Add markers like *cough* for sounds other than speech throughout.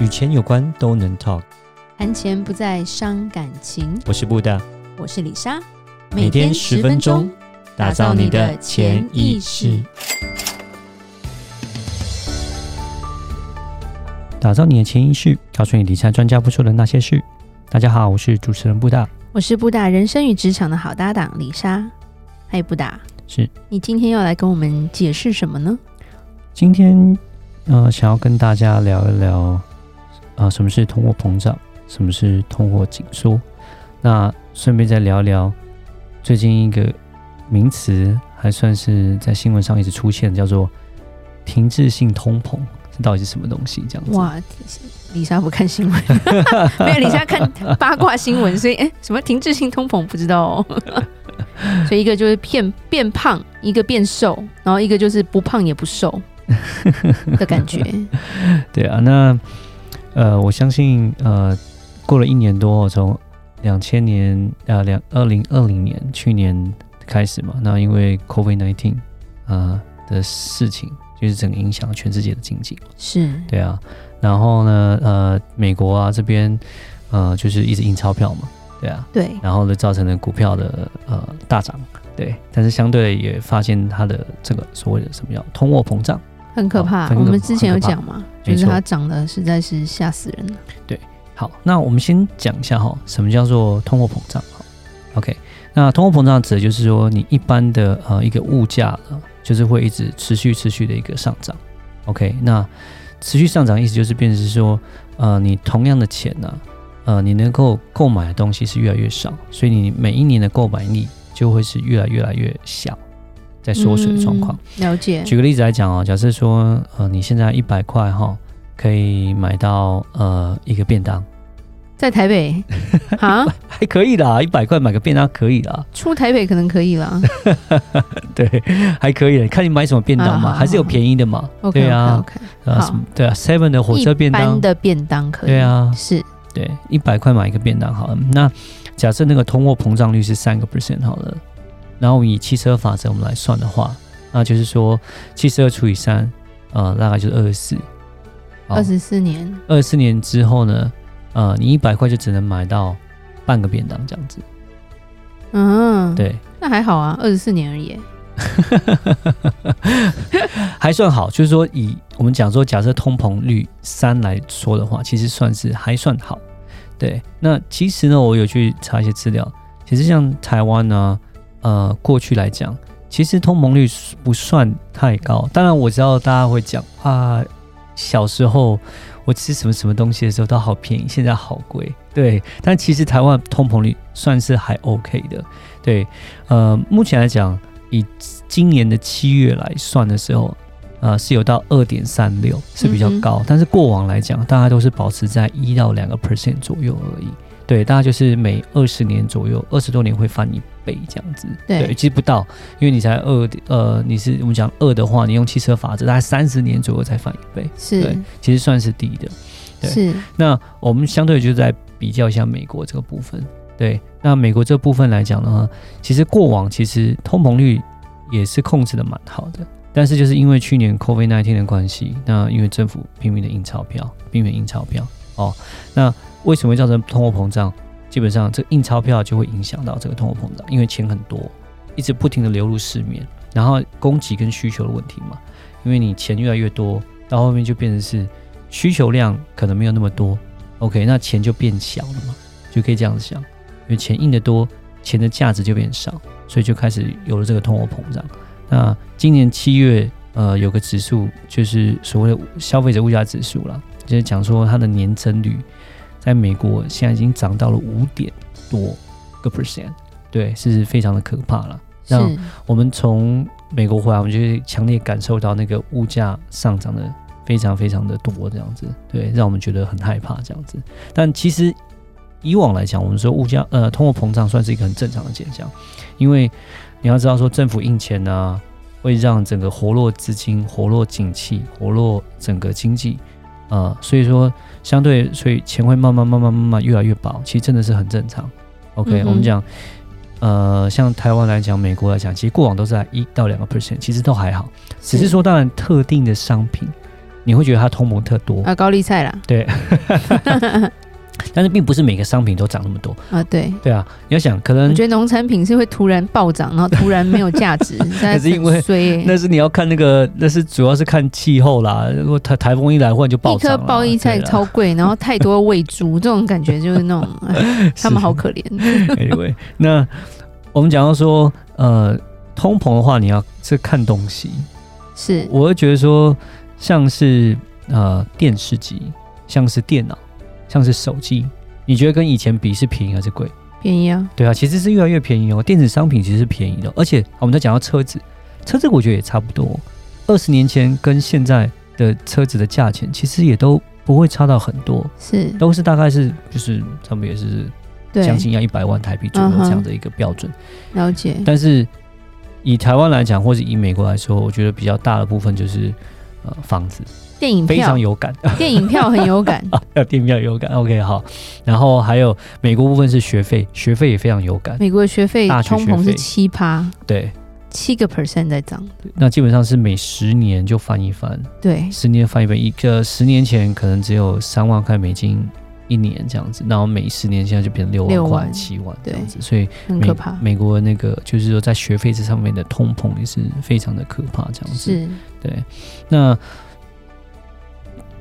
与钱有关都能 talk，谈钱不再伤感情。我是布大，我是李莎，每天十分钟，打造你的潜意识，打造你的潜意识，告诉你理财专家不说的那些事。大家好，我是主持人布大，我是布大人生与职场的好搭档李莎。嗨，布大，是你今天要来跟我们解释什么呢？今天呃，想要跟大家聊一聊。啊、呃，什么是通货膨胀？什么是通货紧缩？那顺便再聊聊最近一个名词，还算是在新闻上一直出现，叫做停滞性通膨，这到底是什么东西？这样子。哇，李莎不看新闻，*laughs* 没有李莎看八卦新闻，所以哎，什么停滞性通膨不知道哦。*laughs* 所以一个就是变变胖，一个变瘦，然后一个就是不胖也不瘦 *laughs* 的感觉。对啊，那。呃，我相信，呃，过了一年多，从两千年，呃，两二零二零年去年开始嘛，那因为 COVID nineteen 啊的事情，就是整个影响全世界的经济，是。对啊，然后呢，呃，美国啊这边，呃，就是一直印钞票嘛，对啊，对，然后呢，造成了股票的呃大涨，对，但是相对也发现它的这个所谓的什么叫通货膨胀。很可怕，哦、我们之前有讲嘛，就是它涨得实在是吓死人了。对，好，那我们先讲一下哈，什么叫做通货膨胀？好，OK，那通货膨胀指的就是说，你一般的呃一个物价呢就是会一直持续持续的一个上涨。OK，那持续上涨意思就是变成是说，呃，你同样的钱呢、啊，呃，你能够购买的东西是越来越少，所以你每一年的购买力就会是越来越来越小。在缩水的状况，了解。举个例子来讲哦，假设说，呃，你现在一百块哈，可以买到呃一个便当，在台北 *laughs* 啊，还可以啦，一百块买个便当可以啦。出台北可能可以啦，*laughs* 对，还可以。看你买什么便当嘛，还是有便宜的嘛。对啊，OK，好，对啊，Seven 的火车便当，一般的便当可以。对啊，是，对，一百块买一个便当好了。那假设那个通货膨胀率是三个 percent 好了。然后以汽车法则我们来算的话，那就是说七十二除以三，呃，大概就是二十四。二十四年。二十四年之后呢，呃，你一百块就只能买到半个便当这样子。嗯，对，那还好啊，二十四年而已，*laughs* 还算好。就是说，以我们讲说，假设通膨率三来说的话，其实算是还算好。对，那其实呢，我有去查一些资料，其实像台湾呢。呃，过去来讲，其实通膨率不算太高。当然，我知道大家会讲啊，小时候我吃什么什么东西的时候都好便宜，现在好贵。对，但其实台湾通膨率算是还 OK 的。对，呃，目前来讲，以今年的七月来算的时候，呃，是有到二点三六，是比较高。嗯、但是过往来讲，大家都是保持在一到两个 percent 左右而已。对，大概就是每二十年左右，二十多年会翻一倍这样子。对，对，其实不到，因为你才二，呃，你是我们讲二的话，你用汽车法则，大概三十年左右才翻一倍。是，对，其实算是低的。对，是。那我们相对就在比较一下美国这个部分。对，那美国这部分来讲的话，其实过往其实通膨率也是控制的蛮好的，但是就是因为去年 COVID-19 的关系，那因为政府拼命的印钞票，拼命印钞票哦，那。为什么会造成通货膨胀？基本上，这印钞票就会影响到这个通货膨胀，因为钱很多，一直不停的流入市面，然后供给跟需求的问题嘛。因为你钱越来越多，到后面就变成是需求量可能没有那么多，OK，那钱就变小了嘛，就可以这样子想。因为钱印得多，钱的价值就变少，所以就开始有了这个通货膨胀。那今年七月，呃，有个指数就是所谓的消费者物价指数了，就是讲说它的年增率。在美国现在已经涨到了五点多个 percent，对，是非常的可怕了。那我们从美国回来，我们就会强烈感受到那个物价上涨的非常非常的多，这样子，对，让我们觉得很害怕这样子。但其实以往来讲，我们说物价呃通货膨胀算是一个很正常的现象，因为你要知道说政府印钱呢、啊，会让整个活络资金、活络景气、活络整个经济。呃，所以说相对，所以钱会慢慢慢慢慢慢越来越薄，其实真的是很正常。OK，嗯，我们讲，呃，像台湾来讲，美国来讲，其实过往都是在一到两个 percent，其实都还好。只是说，当然特定的商品，你会觉得它通膨特多啊，高丽菜啦，对。*laughs* 但是并不是每个商品都涨那么多啊，对对啊，你要想，可能我觉得农产品是会突然暴涨，然后突然没有价值，*laughs* 那是因为那是你要看那个，那是主要是看气候啦。如果台台风一来，忽然就暴涨。一颗包一菜超贵，然后太多喂猪，这种感觉就是那种，*laughs* 他们好可怜。*laughs* Anyway，那我们讲到说，呃，通膨的话，你要是看东西，是，我会觉得说，像是呃电视机，像是电脑。像是手机，你觉得跟以前比是便宜还是贵？便宜啊，对啊，其实是越来越便宜哦。电子商品其实是便宜的，而且我们在讲到车子，车子我觉得也差不多。二十年前跟现在的车子的价钱，其实也都不会差到很多，是都是大概是就是差不多也是将近要一百万台币左右这样的一个标准。了解。但是以台湾来讲，或者以美国来说，我觉得比较大的部分就是呃房子。电影票非常有感，*laughs* *laughs* 电影票很有感啊，电影票有感。OK，好。然后还有美国部分是学费，学费也非常有感。美国的学费通膨是七趴，对，七个 percent 在涨。那基本上是每十年就翻一番，对，十年翻一番。一个十年前可能只有三万块美金一年这样子，然后每十年现在就变成六万块、七万这样子，所以很可怕。美国那个就是说在学费这上面的通膨也是非常的可怕，这样子是，对。那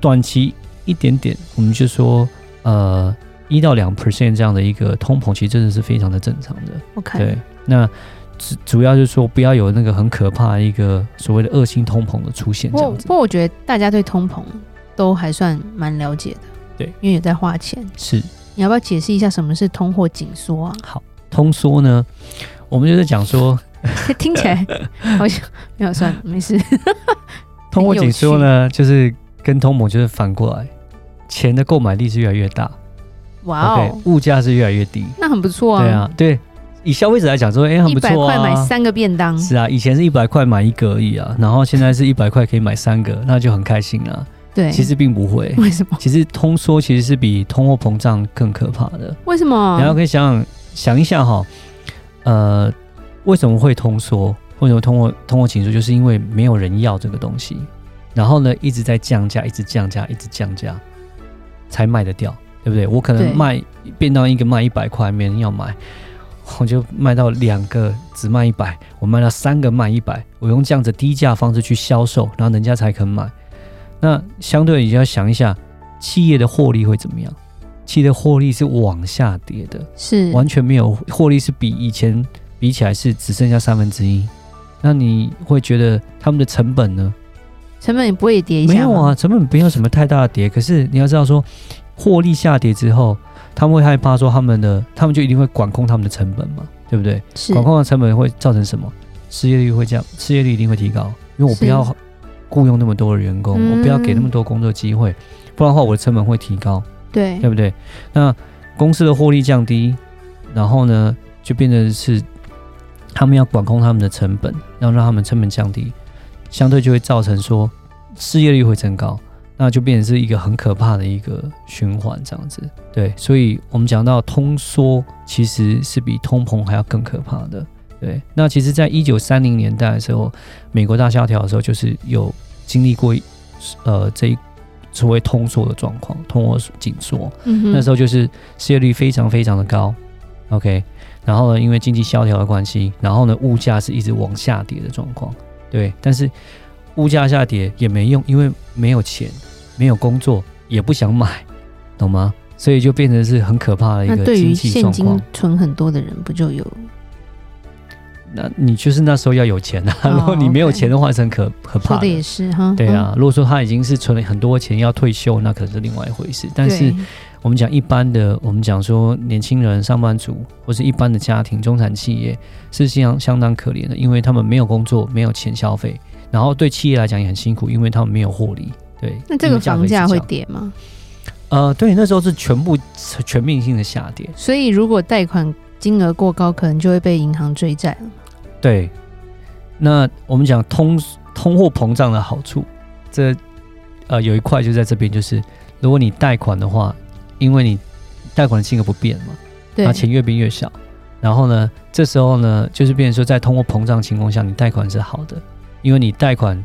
短期一点点，我们就说，呃，一到两 percent 这样的一个通膨，其实真的是非常的正常的。OK，对，那主主要就是说，不要有那个很可怕的一个所谓的恶性通膨的出现。这样子。不过我觉得大家对通膨都还算蛮了解的，对，因为有在花钱。是，你要不要解释一下什么是通货紧缩啊？好，通缩呢，我们就是讲说，*laughs* 听起来 *laughs* 好像没有算没事。*laughs* 通货紧缩呢，就是。跟通膨就是反过来，钱的购买力是越来越大，哇哦，物价是越来越低，那很不错啊。对啊，对，以消费者来讲说，哎、欸，很不错啊。一百块买三个便当，是啊，以前是一百块买一个而已啊，然后现在是一百块可以买三个，那就很开心啊。对，其实并不会，为什么？其实通缩其实是比通货膨胀更可怕的。为什么？然后可以想想想一下哈，呃，为什么会通缩？为什么通货通货紧缩？就是因为没有人要这个东西。然后呢，一直在降价，一直降价，一直降价，才卖得掉，对不对？我可能卖变到一个卖一百块，没人要买，*laughs* 我就卖到两个只卖一百，我卖到三个卖一百，我用这样子低价方式去销售，然后人家才肯买。那相对你就要想一下，企业的获利会怎么样？企业的获利是往下跌的，是完全没有获利，是比以前比起来是只剩下三分之一。那你会觉得他们的成本呢？成本也不会跌一下，没有啊，成本没有什么太大的跌。可是你要知道说，获利下跌之后，他们会害怕说他们的，他们就一定会管控他们的成本嘛，对不对？是。管控的成本会造成什么？失业率会降，失业率一定会提高，因为我不要雇佣那么多的员工，我不要给那么多工作机会，不然的话我的成本会提高，对，对不对？那公司的获利降低，然后呢，就变成是他们要管控他们的成本，要让他们成本降低。相对就会造成说失业率会增高，那就变成是一个很可怕的一个循环这样子。对，所以我们讲到通缩其实是比通膨还要更可怕的。对，那其实，在一九三零年代的时候，美国大萧条的时候，就是有经历过呃这一所谓通缩的状况，通货紧缩。嗯哼。那时候就是失业率非常非常的高。OK，然后呢，因为经济萧条的关系，然后呢，物价是一直往下跌的状况。对，但是物价下跌也没用，因为没有钱，没有工作，也不想买，懂吗？所以就变成是很可怕的一个经济状况。存很多的人，不就有？那你就是那时候要有钱啊！哦、*laughs* 如果你没有钱的话，是很可可怕的。说的也是哈。对啊，如果说他已经是存了很多钱要退休，那可是另外一回事。但是我们讲一般的，我们讲说年轻人、上班族或是一般的家庭、中产企业是相相当可怜的，因为他们没有工作、没有钱消费，然后对企业来讲也很辛苦，因为他们没有获利。对，那这个房价会跌吗？呃，对，那时候是全部全面性的下跌。所以如果贷款金额过高，可能就会被银行追债了。对，那我们讲通通货膨胀的好处，这呃有一块就在这边，就是如果你贷款的话。因为你贷款的金额不变嘛，对，那钱越变越小，然后呢，这时候呢，就是变成说，在通货膨胀情况下，你贷款是好的，因为你贷款，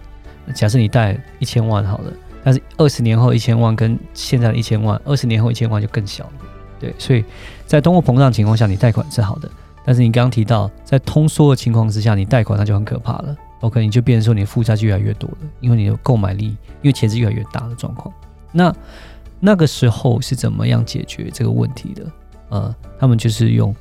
假设你贷一千万好了，但是二十年后一千万跟现在的一千万，二十年后一千万就更小了。对，所以在通货膨胀情况下，你贷款是好的，但是你刚刚提到在通缩的情况之下，你贷款那就很可怕了。OK，你就变成说你的负债就越来越多了，因为你的购买力，因为钱是越来越大的状况。那那个时候是怎么样解决这个问题的？呃，他们就是用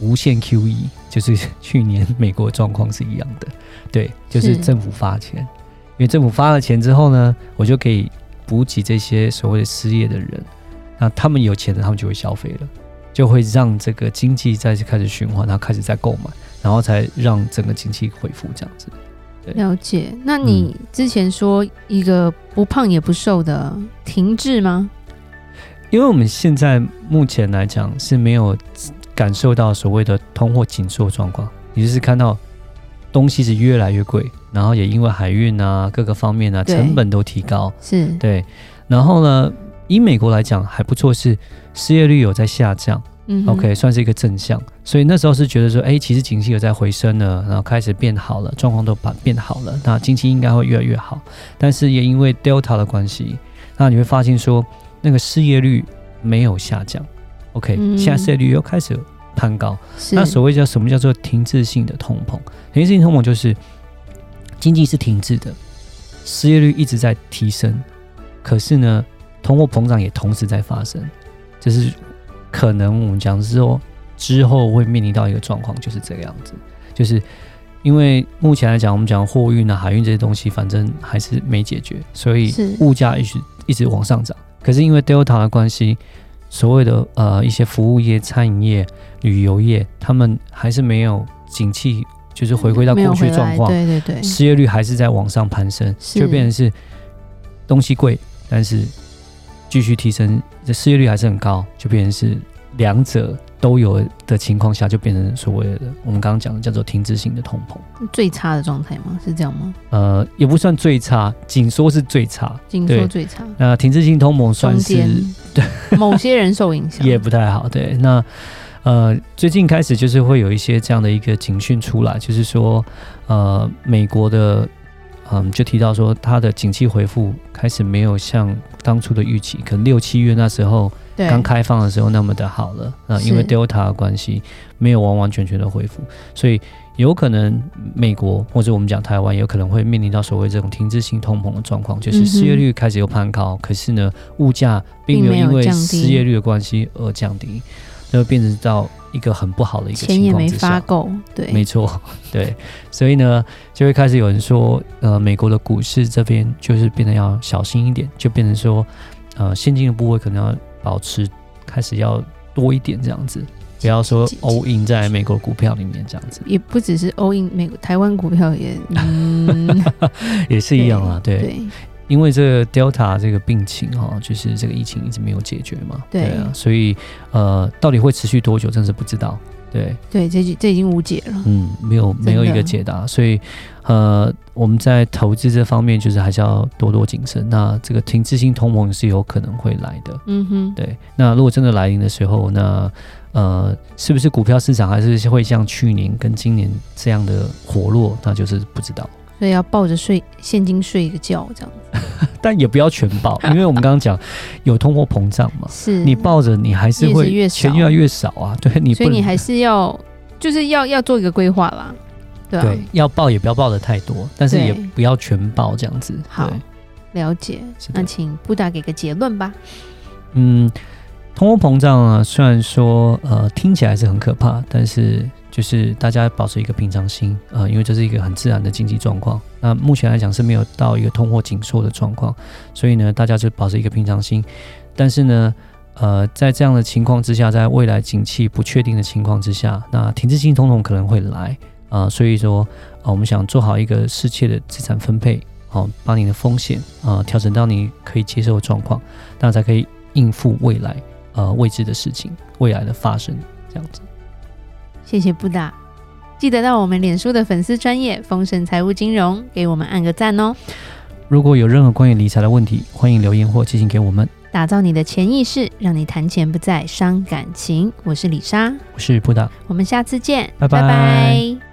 无限 QE，*laughs* 就是去年美国状况是一样的，对，就是政府发钱，因为政府发了钱之后呢，我就可以补给这些所谓的失业的人。那他们有钱的，他们就会消费了，就会让这个经济再次开始循环，然后开始再购买，然后才让整个经济恢复这样子。了解。那你之前说一个不胖也不瘦的停滞吗？因为我们现在目前来讲是没有感受到所谓的通货紧缩状况，也就是看到东西是越来越贵，然后也因为海运啊各个方面啊成本都提高，是对。然后呢？以美国来讲还不错，是失业率有在下降，嗯，OK，算是一个正向。所以那时候是觉得说，哎、欸，其实景气有在回升了，然后开始变好了，状况都变变好了，那经济应该会越来越好。但是也因为 Delta 的关系，那你会发现说，那个失业率没有下降，OK，、嗯、现在失业率又开始攀高。那所谓叫什么叫做停滞性的通膨？停滞性通膨就是经济是停滞的，失业率一直在提升，可是呢？通货膨胀也同时在发生，就是可能我们讲是说之后会面临到一个状况，就是这个样子。就是因为目前来讲，我们讲货运啊、海运这些东西，反正还是没解决，所以物价一直一直往上涨。可是因为 Delta 的关系，所谓的呃一些服务业、餐饮业、旅游业，他们还是没有景气，就是回归到过去状况。对对对，失业率还是在往上攀升，就变成是东西贵，但是。继续提升，这失业率还是很高，就变成是两者都有的情况下，就变成所谓的我们刚刚讲的叫做停滞性的通膨，最差的状态吗？是这样吗？呃，也不算最差，紧缩是最差，紧缩最差。那停滞性通膨算是对某些人受影响，也不太好。对，那呃，最近开始就是会有一些这样的一个警讯出来，就是说呃，美国的。嗯，就提到说，它的景气回复开始没有像当初的预期，可能六七月那时候刚开放的时候那么的好了。啊，因为 Delta 的关系，没有完完全全的恢复，所以有可能美国或者我们讲台湾，有可能会面临到所谓这种停滞性通膨的状况，就是失业率开始又攀高，嗯、可是呢，物价并没有因为失业率的关系而降低，就会变成到。一个很不好的一个情况，钱也没发够，对，没错，对，所以呢，就会开始有人说，呃，美国的股市这边就是变得要小心一点，就变成说，呃，现金的部位可能要保持开始要多一点这样子，不要说 all in 在美国股票里面这样子，也不只是 all in 美国台湾股票也，嗯，也是一样啊，对。对因为这个 Delta 这个病情哈，就是这个疫情一直没有解决嘛，对，对啊，所以呃，到底会持续多久，真是不知道。对对，这这已经无解了。嗯，没有没有一个解答，所以呃，我们在投资这方面就是还是要多多谨慎。那这个停滞性通膨是有可能会来的。嗯哼，对。那如果真的来临的时候，那呃，是不是股票市场还是会像去年跟今年这样的活络？那就是不知道。所以要抱着睡现金睡一个觉，这样 *laughs* 但也不要全抱，因为我们刚刚讲 *laughs* 有通货膨胀嘛，是你抱着你还是会钱越来越少啊。对你，所以你还是要就是要要做一个规划啦。对，啊、对，要抱也不要抱的太多，但是也不要全抱这样子。好，了解。那请布达给个结论吧。嗯，通货膨胀啊，虽然说呃听起来是很可怕，但是。就是大家保持一个平常心，呃，因为这是一个很自然的经济状况。那目前来讲是没有到一个通货紧缩的状况，所以呢，大家就保持一个平常心。但是呢，呃，在这样的情况之下，在未来景气不确定的情况之下，那停滞性通膨可能会来啊、所以说，呃，我们想做好一个适切的资产分配，好、把你的风险啊调整到你可以接受的状况，那才可以应付未来呃未知的事情，未来的发生这样子。谢谢布达，记得到我们脸书的粉丝专业丰盛财务金融给我们按个赞哦。如果有任何关于理财的问题，欢迎留言或寄信给我们。打造你的潜意识，让你谈钱不再伤感情。我是李莎，我是布达，我们下次见，拜拜。拜拜。